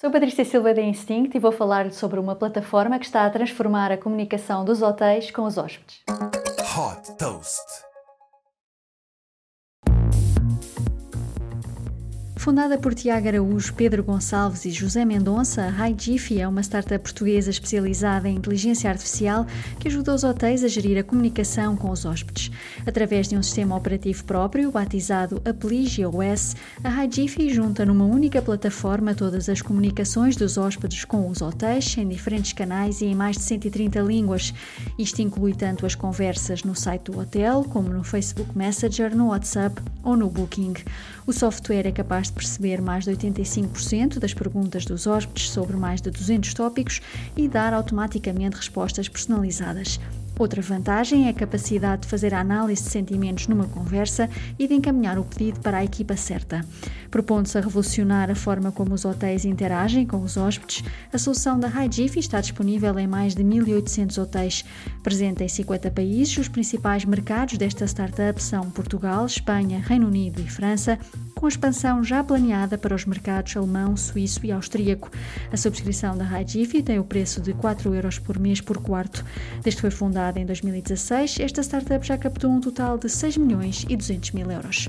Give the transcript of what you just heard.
Sou Patrícia Silva da Instinct e vou falar-lhe sobre uma plataforma que está a transformar a comunicação dos hotéis com os hóspedes. Hot Toast. Fundada por Tiago Araújo, Pedro Gonçalves e José Mendonça, a HiGifi é uma startup portuguesa especializada em inteligência artificial que ajuda os hotéis a gerir a comunicação com os hóspedes. Através de um sistema operativo próprio, batizado Appligia OS, a HiGifi junta numa única plataforma todas as comunicações dos hóspedes com os hotéis em diferentes canais e em mais de 130 línguas. Isto inclui tanto as conversas no site do hotel, como no Facebook Messenger, no WhatsApp ou no Booking. O software é capaz de perceber mais de 85% das perguntas dos hóspedes sobre mais de 200 tópicos e dar automaticamente respostas personalizadas. Outra vantagem é a capacidade de fazer a análise de sentimentos numa conversa e de encaminhar o pedido para a equipa certa. Propondo-se a revolucionar a forma como os hotéis interagem com os hóspedes, a solução da HiGifi está disponível em mais de 1.800 hotéis. Presente em 50 países, os principais mercados desta startup são Portugal, Espanha, Reino Unido e França, com a expansão já planeada para os mercados alemão, suíço e austríaco. A subscrição da HiGifi tem o preço de 4 euros por mês por quarto. Desde que foi fundada em 2016, esta startup já captou um total de 6 milhões e 200 mil euros.